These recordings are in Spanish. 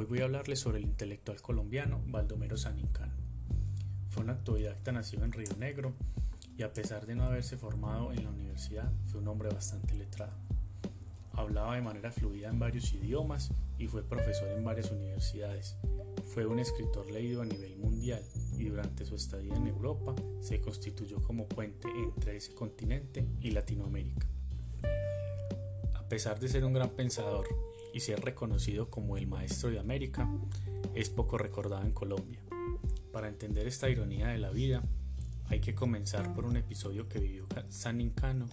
Hoy voy a hablarles sobre el intelectual colombiano Baldomero Sanincano. Fue un autodidacta nacido en Río Negro y a pesar de no haberse formado en la universidad, fue un hombre bastante letrado. Hablaba de manera fluida en varios idiomas y fue profesor en varias universidades. Fue un escritor leído a nivel mundial y durante su estadía en Europa se constituyó como puente entre ese continente y Latinoamérica. A pesar de ser un gran pensador y ser reconocido como el maestro de América, es poco recordado en Colombia. Para entender esta ironía de la vida, hay que comenzar por un episodio que vivió San Incano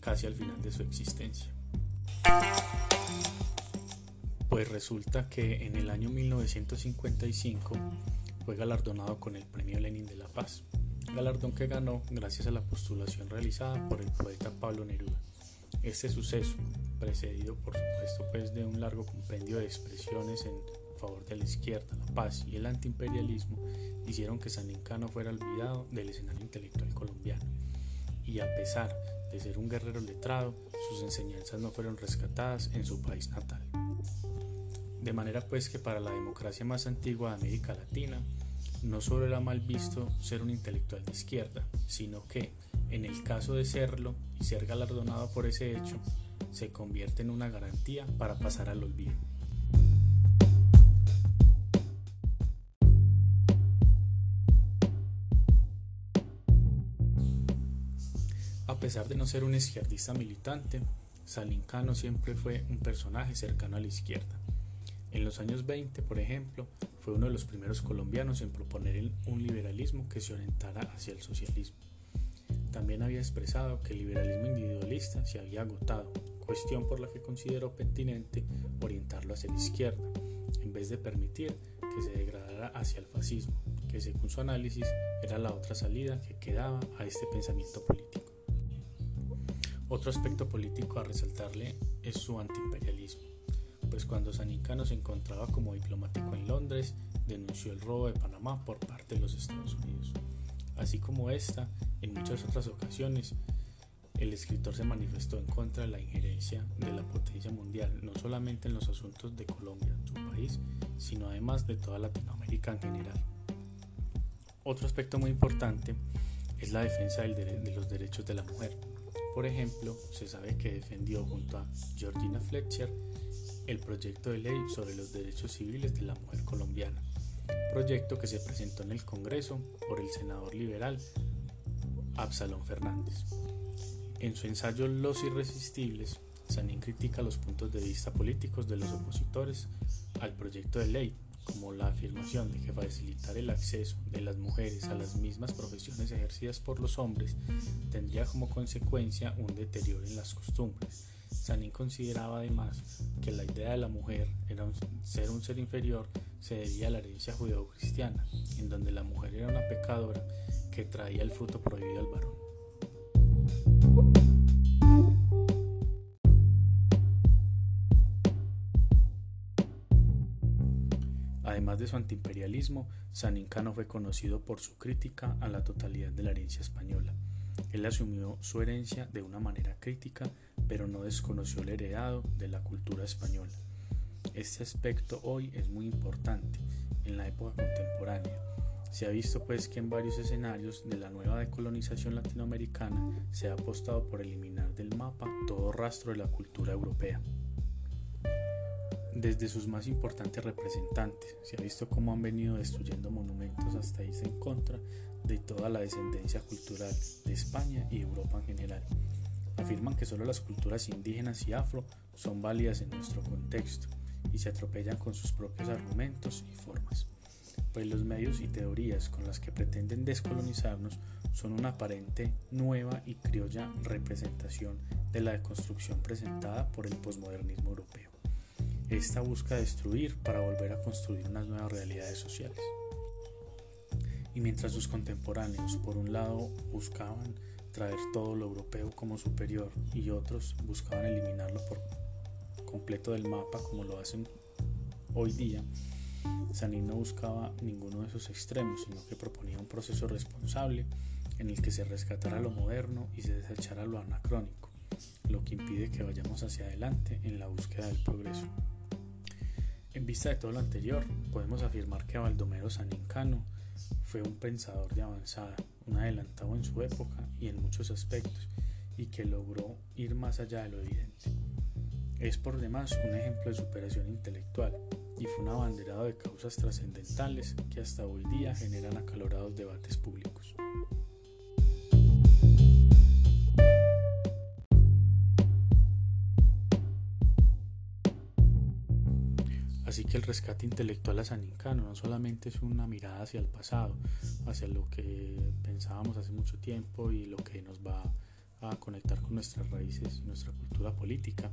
casi al final de su existencia. Pues resulta que en el año 1955 fue galardonado con el Premio Lenin de la Paz, galardón que ganó gracias a la postulación realizada por el poeta Pablo Neruda. Este suceso, precedido por supuesto pues de un largo compendio de expresiones en favor de la izquierda, la paz y el antiimperialismo, hicieron que San Incano fuera olvidado del escenario intelectual colombiano. Y a pesar de ser un guerrero letrado, sus enseñanzas no fueron rescatadas en su país natal. De manera pues que para la democracia más antigua de América Latina, no solo era mal visto ser un intelectual de izquierda, sino que, en el caso de serlo y ser galardonado por ese hecho, se convierte en una garantía para pasar al olvido. A pesar de no ser un izquierdista militante, Salincano siempre fue un personaje cercano a la izquierda. En los años 20, por ejemplo, fue uno de los primeros colombianos en proponer un liberalismo que se orientara hacia el socialismo. También había expresado que el liberalismo individualista se había agotado, cuestión por la que consideró pertinente orientarlo hacia la izquierda, en vez de permitir que se degradara hacia el fascismo, que según su análisis era la otra salida que quedaba a este pensamiento político. Otro aspecto político a resaltarle es su antiimperialismo pues cuando Sanicano se encontraba como diplomático en Londres, denunció el robo de Panamá por parte de los Estados Unidos. Así como esta, en muchas otras ocasiones, el escritor se manifestó en contra de la injerencia de la potencia mundial, no solamente en los asuntos de Colombia, su país, sino además de toda Latinoamérica en general. Otro aspecto muy importante es la defensa de los derechos de la mujer. Por ejemplo, se sabe que defendió junto a Georgina Fletcher el proyecto de ley sobre los derechos civiles de la mujer colombiana, proyecto que se presentó en el Congreso por el senador liberal Absalón Fernández. En su ensayo Los Irresistibles, Sanín critica los puntos de vista políticos de los opositores al proyecto de ley, como la afirmación de que facilitar el acceso de las mujeres a las mismas profesiones ejercidas por los hombres tendría como consecuencia un deterioro en las costumbres, Sanín consideraba además que la idea de la mujer era ser un ser inferior se debía a la herencia judeocristiana, en donde la mujer era una pecadora que traía el fruto prohibido al varón. Además de su antiimperialismo, Sanincano fue conocido por su crítica a la totalidad de la herencia española. Él asumió su herencia de una manera crítica pero no desconoció el heredado de la cultura española. Este aspecto hoy es muy importante en la época contemporánea. Se ha visto pues que en varios escenarios de la nueva decolonización latinoamericana se ha apostado por eliminar del mapa todo rastro de la cultura europea. Desde sus más importantes representantes se ha visto cómo han venido destruyendo monumentos hasta irse en contra de toda la descendencia cultural de España y Europa en general afirman que solo las culturas indígenas y afro son válidas en nuestro contexto y se atropellan con sus propios argumentos y formas, pues los medios y teorías con las que pretenden descolonizarnos son una aparente nueva y criolla representación de la deconstrucción presentada por el posmodernismo europeo. Esta busca destruir para volver a construir unas nuevas realidades sociales. Y mientras sus contemporáneos, por un lado, buscaban traer todo lo europeo como superior y otros buscaban eliminarlo por completo del mapa como lo hacen hoy día, Sanín no buscaba ninguno de esos extremos, sino que proponía un proceso responsable en el que se rescatara lo moderno y se desechara lo anacrónico, lo que impide que vayamos hacia adelante en la búsqueda del progreso. En vista de todo lo anterior, podemos afirmar que Baldomero Sanincano fue un pensador de avanzada, un adelantado en su época y en muchos aspectos, y que logró ir más allá de lo evidente. Es por demás un ejemplo de superación intelectual y fue un abanderado de causas trascendentales que hasta hoy día generan acalorados debates públicos. Así que el rescate intelectual a Sanincano no solamente es una mirada hacia el pasado, hacia lo que pensábamos hace mucho tiempo y lo que nos va a conectar con nuestras raíces nuestra cultura política,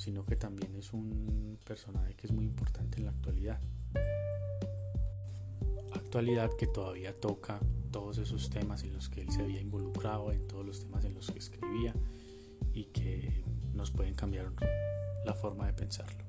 sino que también es un personaje que es muy importante en la actualidad. Actualidad que todavía toca todos esos temas en los que él se había involucrado, en todos los temas en los que escribía y que nos pueden cambiar la forma de pensarlo.